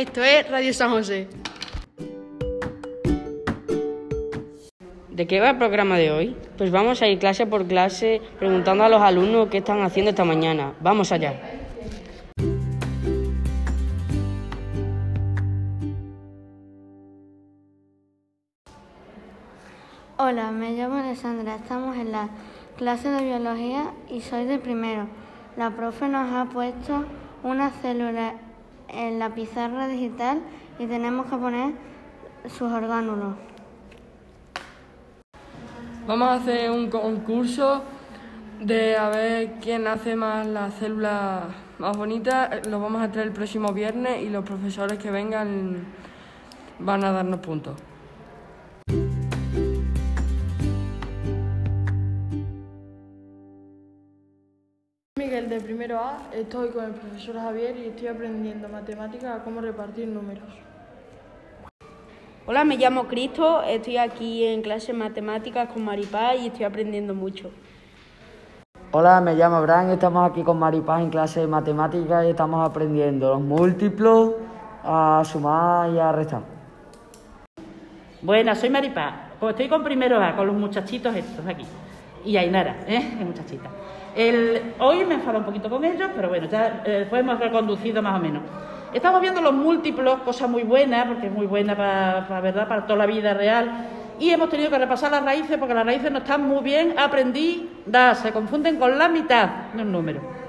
Esto es Radio San José. ¿De qué va el programa de hoy? Pues vamos a ir clase por clase preguntando a los alumnos qué están haciendo esta mañana. Vamos allá. Hola, me llamo Alessandra. Estamos en la clase de biología y soy de primero. La profe nos ha puesto una célula en la pizarra digital y tenemos que poner sus orgánulos. Vamos a hacer un concurso de a ver quién hace más las células más bonitas. Lo vamos a traer el próximo viernes y los profesores que vengan van a darnos puntos. De primero A, estoy con el profesor Javier y estoy aprendiendo matemáticas a cómo repartir números. Hola, me llamo Cristo, estoy aquí en clase de matemáticas con Maripaz y estoy aprendiendo mucho. Hola, me llamo Abraham y estamos aquí con Maripaz en clase de matemáticas y estamos aprendiendo los múltiplos, a sumar y a restar. Buenas, soy Maripaz. Pues estoy con primero A, con los muchachitos estos aquí. Y Ainara, ¿eh? Es muchachita. El, hoy me enfado un poquito con ellos, pero bueno, ya eh, después hemos reconducido más o menos. Estamos viendo los múltiplos, cosa muy buena, porque es muy buena para, para, ¿verdad? para toda la vida real. Y hemos tenido que repasar las raíces, porque las raíces no están muy bien aprendidas, se confunden con la mitad de un número.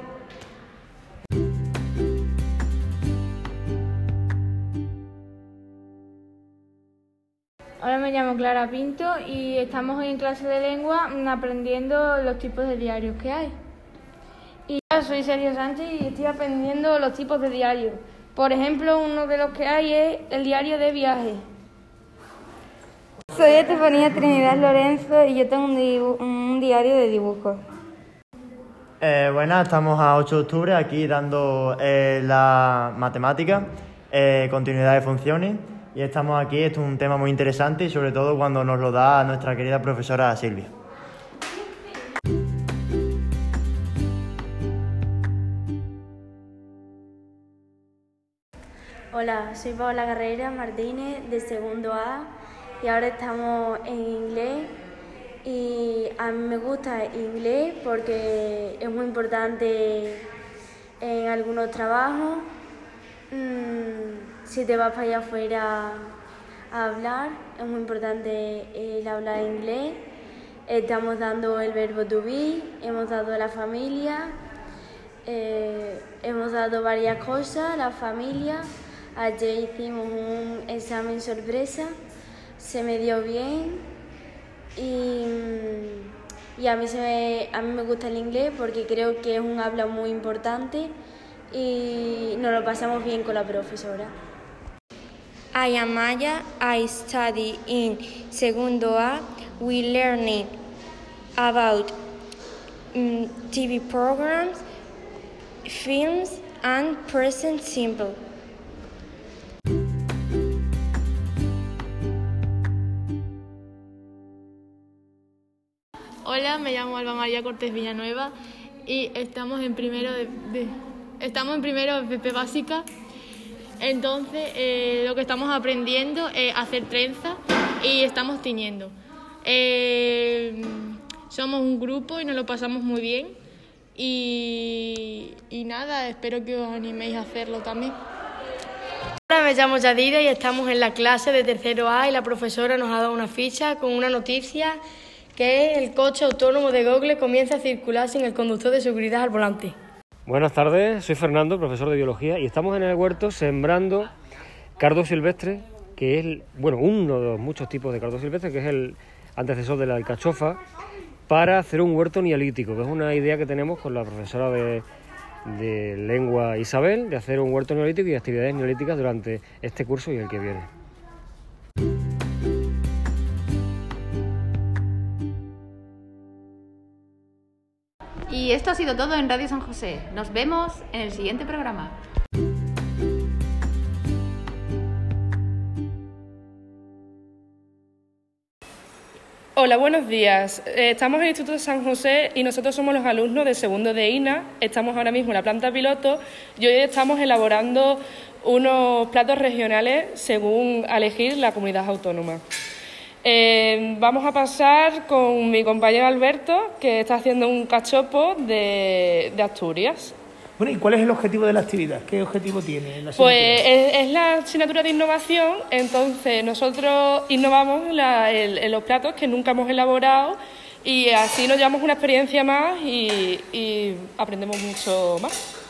Me llamo Clara Pinto y estamos en clase de lengua aprendiendo los tipos de diarios que hay. Y yo soy Sergio Sánchez y estoy aprendiendo los tipos de diarios. Por ejemplo, uno de los que hay es el diario de viaje. Soy Estefanía Trinidad Lorenzo y yo tengo un, un diario de dibujos. Eh, buenas, estamos a 8 de octubre aquí dando eh, la matemática, eh, continuidad de funciones. Y estamos aquí, esto es un tema muy interesante y sobre todo cuando nos lo da nuestra querida profesora Silvia. Hola, soy Paola Carrera Martínez de segundo A y ahora estamos en inglés y a mí me gusta inglés porque es muy importante en algunos trabajos. Mm, si te vas para allá afuera a hablar, es muy importante el hablar inglés. Estamos dando el verbo to be, hemos dado la familia, eh, hemos dado varias cosas, la familia. Ayer hicimos un examen sorpresa, se me dio bien y, y a, mí se me, a mí me gusta el inglés porque creo que es un habla muy importante y nos lo pasamos bien con la profesora. I am Maya. I study in segundo A. We learning about um, TV programs, films, and present simple. Hola, me llamo Alba María Cortés Villanueva y estamos en primero de, de estamos en primero de básica. Entonces, eh, lo que estamos aprendiendo es hacer trenza y estamos tiñendo. Eh, somos un grupo y nos lo pasamos muy bien. Y, nada, espero que os animéis a hacerlo también. Hola, me llamo Yadira y estamos en la clase de tercero A y la profesora nos ha dado una ficha con una noticia que el coche autónomo de Google comienza a circular sin el conductor de seguridad al volante. Buenas tardes, soy Fernando, profesor de biología, y estamos en el huerto sembrando cardo silvestre, que es bueno, uno de los muchos tipos de cardo silvestre, que es el antecesor de la alcachofa, para hacer un huerto neolítico, que es una idea que tenemos con la profesora de, de lengua Isabel, de hacer un huerto neolítico y actividades neolíticas durante este curso y el que viene. Y esto ha sido todo en Radio San José. Nos vemos en el siguiente programa. Hola, buenos días. Eh, Estamos en el Instituto de San José y nosotros somos los alumnos del segundo de INA. Estamos ahora mismo en la planta piloto y hoy estamos elaborando unos platos regionales según elegir la comunidad autónoma. Eh, vamos a pasar con mi compañero Alberto, que está haciendo un cachopo de, de Asturias. Bueno, ¿y cuál es el objetivo de la actividad? ¿Qué objetivo tiene la Pues es, es la asignatura de innovación, entonces nosotros innovamos la- el- en los platos que nunca hemos elaborado y así nos llevamos una experiencia más y, y aprendemos mucho más.